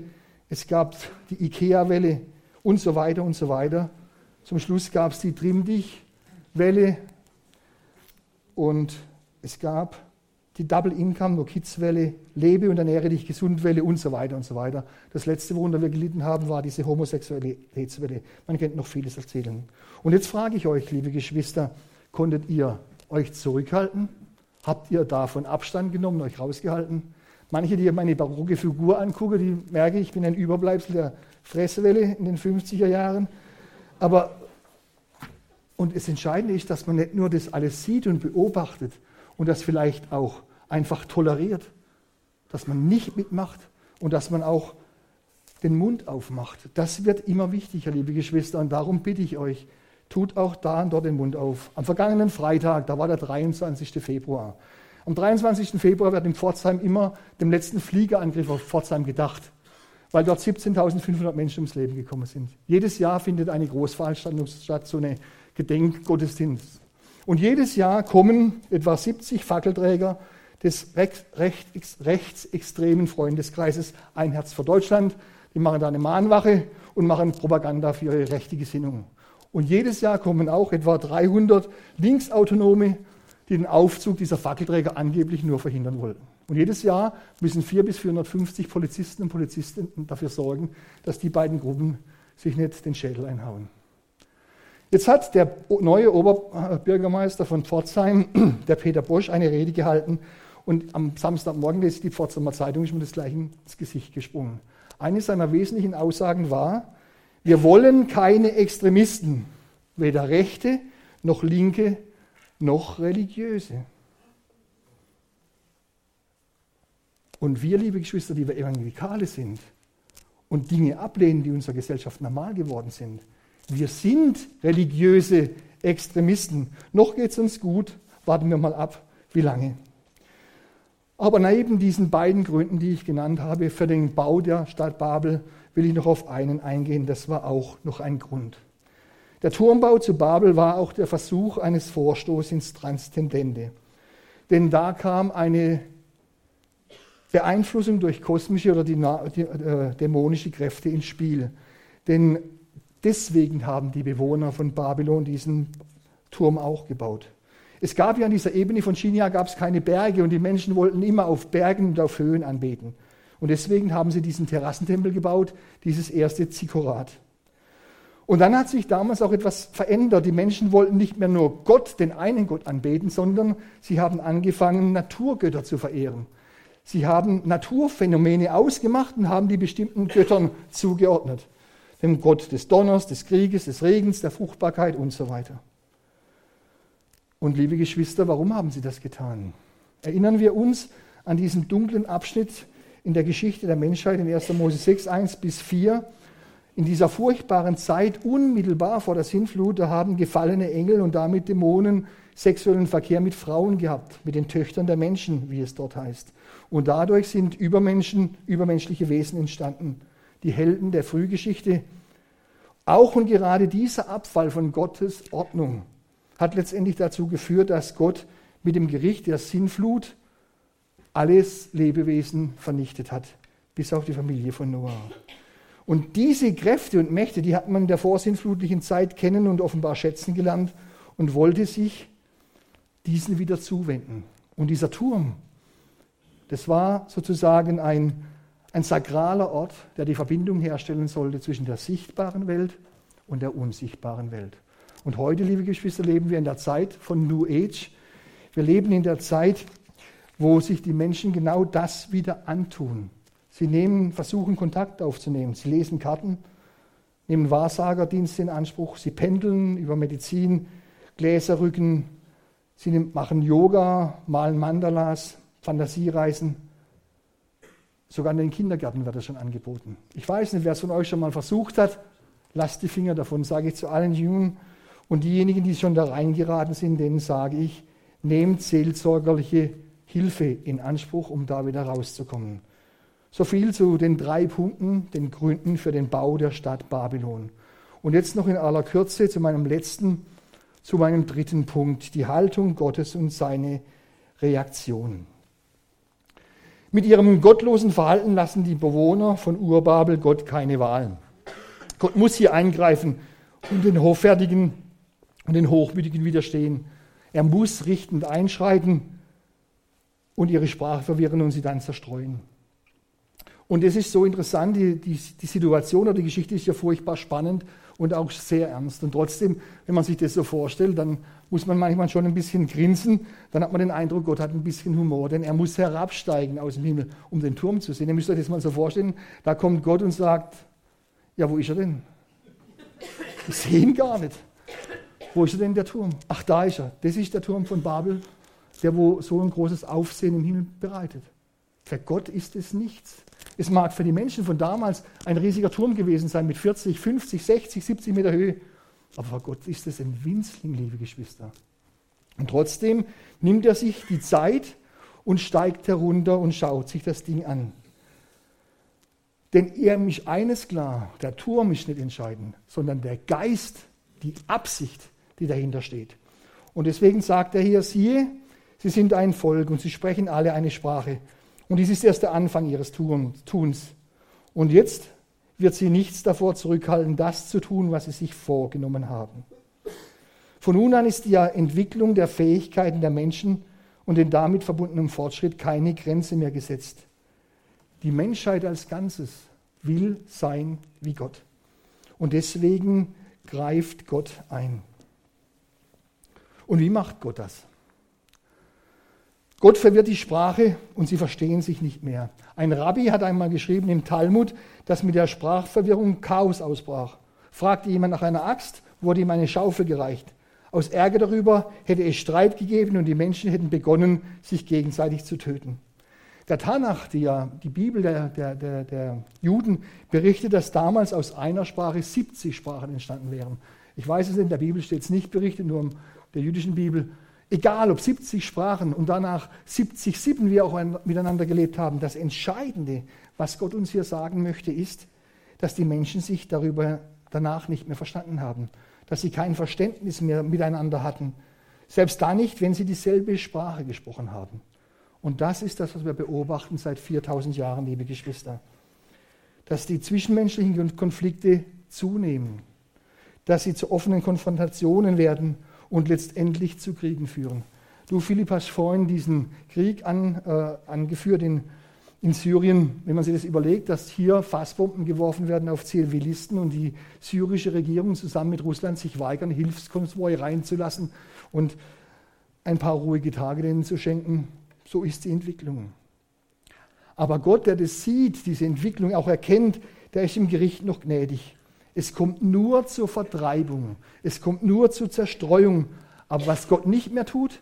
Es gab die Ikea-Welle und so weiter und so weiter. Zum Schluss gab es die Trimm-Dich-Welle und es gab die Double Income, No Kids Welle, Lebe und ernähre dich gesund Welle und so weiter und so weiter. Das letzte, worunter wir gelitten haben, war diese Homosexualitätswelle. Man könnte noch vieles erzählen. Und jetzt frage ich euch, liebe Geschwister, konntet ihr euch zurückhalten? Habt ihr davon Abstand genommen, euch rausgehalten? Manche, die meine barocke Figur angucken, die merken, ich bin ein Überbleibsel der Fresswelle in den 50er Jahren. Aber, und das Entscheidende ist, dass man nicht nur das alles sieht und beobachtet und das vielleicht auch einfach toleriert, dass man nicht mitmacht und dass man auch den Mund aufmacht. Das wird immer wichtiger, liebe Geschwister, und darum bitte ich euch, tut auch da und dort den Mund auf. Am vergangenen Freitag, da war der 23. Februar. Am 23. Februar wird in Pforzheim immer dem letzten Fliegerangriff auf Pforzheim gedacht, weil dort 17.500 Menschen ums Leben gekommen sind. Jedes Jahr findet eine Großveranstaltung statt, so eine Gedenkgottesdienst. Und jedes Jahr kommen etwa 70 Fackelträger des rechtsextremen Freundeskreises Ein Herz für Deutschland. Die machen da eine Mahnwache und machen Propaganda für ihre rechte Gesinnung. Und jedes Jahr kommen auch etwa 300 Linksautonome, die den Aufzug dieser Fackelträger angeblich nur verhindern wollten. Und jedes Jahr müssen 400 bis 450 Polizisten und Polizistinnen dafür sorgen, dass die beiden Gruppen sich nicht den Schädel einhauen. Jetzt hat der neue Oberbürgermeister von Pforzheim, der Peter Bosch, eine Rede gehalten und am Samstagmorgen lese ich die Pforzheimer Zeitung, ist mir das gleich ins Gesicht gesprungen. Eine seiner wesentlichen Aussagen war, wir wollen keine Extremisten, weder Rechte noch Linke noch Religiöse. Und wir, liebe Geschwister, die wir Evangelikale sind und Dinge ablehnen, die unserer Gesellschaft normal geworden sind, wir sind religiöse Extremisten. Noch geht es uns gut, warten wir mal ab, wie lange. Aber neben diesen beiden Gründen, die ich genannt habe, für den Bau der Stadt Babel, will ich noch auf einen eingehen. Das war auch noch ein Grund. Der Turmbau zu Babel war auch der Versuch eines Vorstoßes ins Transzendente. Denn da kam eine Beeinflussung durch kosmische oder äh, dämonische Kräfte ins Spiel. Denn deswegen haben die Bewohner von Babylon diesen Turm auch gebaut. Es gab ja an dieser Ebene von Shinia gab es keine Berge und die Menschen wollten immer auf Bergen und auf Höhen anbeten. Und deswegen haben sie diesen Terrassentempel gebaut, dieses erste Zikorat. Und dann hat sich damals auch etwas verändert. Die Menschen wollten nicht mehr nur Gott, den einen Gott anbeten, sondern sie haben angefangen, Naturgötter zu verehren. Sie haben Naturphänomene ausgemacht und haben die bestimmten Göttern zugeordnet. Dem Gott des Donners, des Krieges, des Regens, der Fruchtbarkeit und so weiter. Und liebe Geschwister, warum haben sie das getan? Erinnern wir uns an diesen dunklen Abschnitt in der Geschichte der Menschheit in 1. Mose 6, 1 bis 4. In dieser furchtbaren Zeit, unmittelbar vor der Sintflut, da haben gefallene Engel und damit Dämonen sexuellen Verkehr mit Frauen gehabt, mit den Töchtern der Menschen, wie es dort heißt. Und dadurch sind Übermenschen, übermenschliche Wesen entstanden. Die Helden der Frühgeschichte. Auch und gerade dieser Abfall von Gottes Ordnung hat letztendlich dazu geführt, dass Gott mit dem Gericht der Sinnflut alles Lebewesen vernichtet hat, bis auf die Familie von Noah. Und diese Kräfte und Mächte, die hat man in der vorsinnflutlichen Zeit kennen und offenbar schätzen gelernt und wollte sich diesen wieder zuwenden. Und dieser Turm, das war sozusagen ein, ein sakraler Ort, der die Verbindung herstellen sollte zwischen der sichtbaren Welt und der unsichtbaren Welt. Und heute, liebe Geschwister, leben wir in der Zeit von New Age. Wir leben in der Zeit, wo sich die Menschen genau das wieder antun. Sie nehmen, versuchen Kontakt aufzunehmen. Sie lesen Karten, nehmen Wahrsagerdienste in Anspruch. Sie pendeln über Medizin, Gläserrücken. Sie machen Yoga, malen Mandalas, Fantasiereisen. Sogar in den Kindergärten wird das schon angeboten. Ich weiß nicht, wer es von euch schon mal versucht hat. Lasst die Finger davon, sage ich zu allen Jungen. Und diejenigen, die schon da reingeraten sind, denen sage ich, nehmt seelsorgerliche Hilfe in Anspruch, um da wieder rauszukommen. So viel zu den drei Punkten, den Gründen für den Bau der Stadt Babylon. Und jetzt noch in aller Kürze zu meinem letzten, zu meinem dritten Punkt, die Haltung Gottes und seine Reaktion. Mit ihrem gottlosen Verhalten lassen die Bewohner von Urbabel Gott keine Wahl. Gott muss hier eingreifen und den Hoffärtigen und den Hochmütigen widerstehen. Er muss richtend einschreiten und ihre Sprache verwirren und sie dann zerstreuen. Und es ist so interessant, die, die, die, Situation oder die Geschichte ist ja furchtbar spannend und auch sehr ernst. Und trotzdem, wenn man sich das so vorstellt, dann muss man manchmal schon ein bisschen grinsen. Dann hat man den Eindruck, Gott hat ein bisschen Humor, denn er muss herabsteigen aus dem Himmel, um den Turm zu sehen. Ihr müsst euch das mal so vorstellen, da kommt Gott und sagt, ja, wo ist er denn? Ich sehe ihn gar nicht. Wo ist denn der Turm? Ach, da ist er. Das ist der Turm von Babel, der wo so ein großes Aufsehen im Himmel bereitet. Für Gott ist es nichts. Es mag für die Menschen von damals ein riesiger Turm gewesen sein mit 40, 50, 60, 70 Meter Höhe. Aber für Gott ist es ein Winzling, liebe Geschwister. Und trotzdem nimmt er sich die Zeit und steigt herunter und schaut sich das Ding an. Denn er mich eines klar, der Turm ist nicht entscheidend, sondern der Geist, die Absicht, die dahinter steht. Und deswegen sagt er hier, siehe, sie sind ein Volk und sie sprechen alle eine Sprache. Und dies ist erst der Anfang ihres Tuns. Und jetzt wird sie nichts davor zurückhalten, das zu tun, was sie sich vorgenommen haben. Von nun an ist die Entwicklung der Fähigkeiten der Menschen und den damit verbundenen Fortschritt keine Grenze mehr gesetzt. Die Menschheit als Ganzes will sein wie Gott. Und deswegen greift Gott ein. Und wie macht Gott das? Gott verwirrt die Sprache und sie verstehen sich nicht mehr. Ein Rabbi hat einmal geschrieben im Talmud, dass mit der Sprachverwirrung Chaos ausbrach. Fragte jemand nach einer Axt, wurde ihm eine Schaufel gereicht. Aus Ärger darüber hätte es Streit gegeben und die Menschen hätten begonnen, sich gegenseitig zu töten. Der Tanach, die, ja, die Bibel der, der, der, der Juden, berichtet, dass damals aus einer Sprache 70 Sprachen entstanden wären. Ich weiß es in der Bibel steht es nicht berichtet, nur in der jüdischen Bibel. Egal ob 70 Sprachen und danach 70 Sippen wir auch miteinander gelebt haben, das Entscheidende, was Gott uns hier sagen möchte, ist, dass die Menschen sich darüber danach nicht mehr verstanden haben, dass sie kein Verständnis mehr miteinander hatten, selbst da nicht, wenn sie dieselbe Sprache gesprochen haben. Und das ist das, was wir beobachten seit 4000 Jahren, liebe Geschwister, dass die zwischenmenschlichen Konflikte zunehmen, dass sie zu offenen Konfrontationen werden und letztendlich zu Kriegen führen. Du, Philipp, hast vorhin diesen Krieg an, äh, angeführt in, in Syrien. Wenn man sich das überlegt, dass hier Fassbomben geworfen werden auf Zivilisten und die syrische Regierung zusammen mit Russland sich weigern, Hilfskonvoi reinzulassen und ein paar ruhige Tage denen zu schenken, so ist die Entwicklung. Aber Gott, der das sieht, diese Entwicklung auch erkennt, der ist im Gericht noch gnädig. Es kommt nur zur Vertreibung. Es kommt nur zur Zerstreuung. Aber was Gott nicht mehr tut,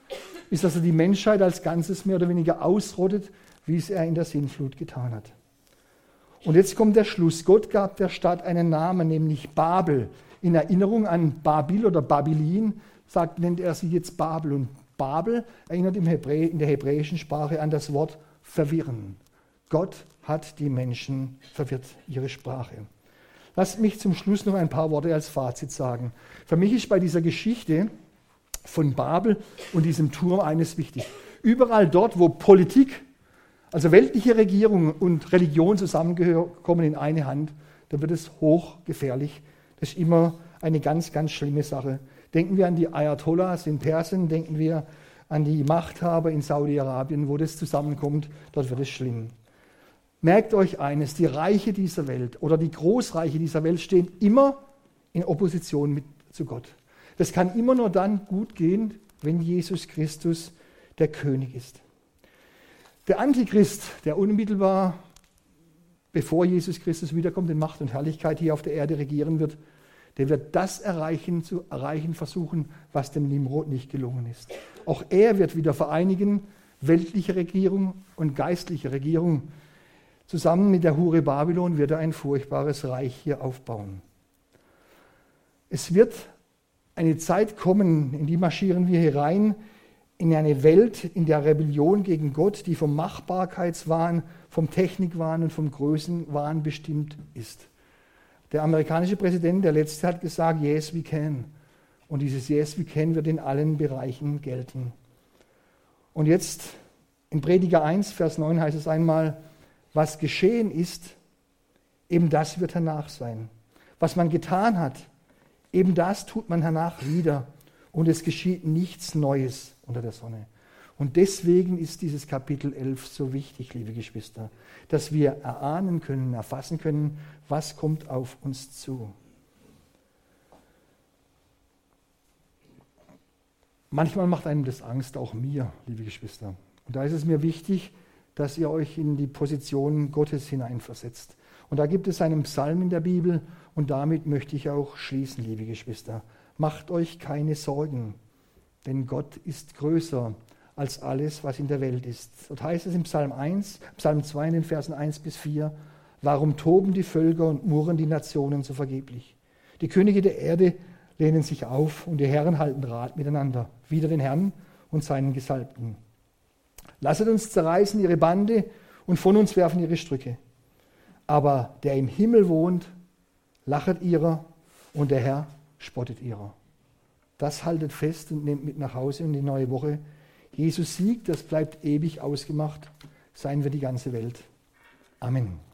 ist, dass er die Menschheit als Ganzes mehr oder weniger ausrottet, wie es er in der Sinnflut getan hat. Und jetzt kommt der Schluss. Gott gab der Stadt einen Namen, nämlich Babel. In Erinnerung an Babil oder Babilin sagt, nennt er sie jetzt Babel. Und Babel erinnert im Hebrä in der hebräischen Sprache an das Wort verwirren. Gott hat die Menschen verwirrt, ihre Sprache. Lasst mich zum Schluss noch ein paar Worte als Fazit sagen. Für mich ist bei dieser Geschichte von Babel und diesem Turm eines wichtig. Überall dort, wo Politik, also weltliche Regierung und Religion zusammenkommen in eine Hand, da wird es hochgefährlich. Das ist immer eine ganz, ganz schlimme Sache. Denken wir an die Ayatollahs in Persien, denken wir an die Machthaber in Saudi-Arabien, wo das zusammenkommt, dort wird es schlimm. Merkt euch eines, die Reiche dieser Welt oder die Großreiche dieser Welt stehen immer in Opposition mit, zu Gott. Das kann immer nur dann gut gehen, wenn Jesus Christus der König ist. Der Antichrist, der unmittelbar bevor Jesus Christus wiederkommt, in Macht und Herrlichkeit hier auf der Erde regieren wird, der wird das erreichen, zu erreichen versuchen, was dem Nimrod nicht gelungen ist. Auch er wird wieder vereinigen, weltliche Regierung und geistliche Regierung Zusammen mit der Hure Babylon wird er ein furchtbares Reich hier aufbauen. Es wird eine Zeit kommen, in die marschieren wir herein, in eine Welt in der Rebellion gegen Gott, die vom Machbarkeitswahn, vom Technikwahn und vom Größenwahn bestimmt ist. Der amerikanische Präsident, der letzte, hat gesagt, yes, we can. Und dieses yes, we can wird in allen Bereichen gelten. Und jetzt in Prediger 1, Vers 9 heißt es einmal, was geschehen ist, eben das wird danach sein. Was man getan hat, eben das tut man danach wieder. Und es geschieht nichts Neues unter der Sonne. Und deswegen ist dieses Kapitel 11 so wichtig, liebe Geschwister, dass wir erahnen können, erfassen können, was kommt auf uns zu. Manchmal macht einem das Angst, auch mir, liebe Geschwister. Und da ist es mir wichtig, dass ihr euch in die Position Gottes hineinversetzt. Und da gibt es einen Psalm in der Bibel und damit möchte ich auch schließen, liebe Geschwister. Macht euch keine Sorgen, denn Gott ist größer als alles, was in der Welt ist. Dort heißt es im Psalm 1, Psalm 2 in den Versen 1 bis 4, warum toben die Völker und murren die Nationen so vergeblich? Die Könige der Erde lehnen sich auf und die Herren halten Rat miteinander, wider den Herrn und seinen Gesalbten. Lasset uns zerreißen ihre Bande und von uns werfen ihre Strücke. Aber der im Himmel wohnt, lachet ihrer und der Herr spottet ihrer. Das haltet fest und nehmt mit nach Hause in die neue Woche. Jesus Sieg, das bleibt ewig ausgemacht, sein wir die ganze Welt. Amen.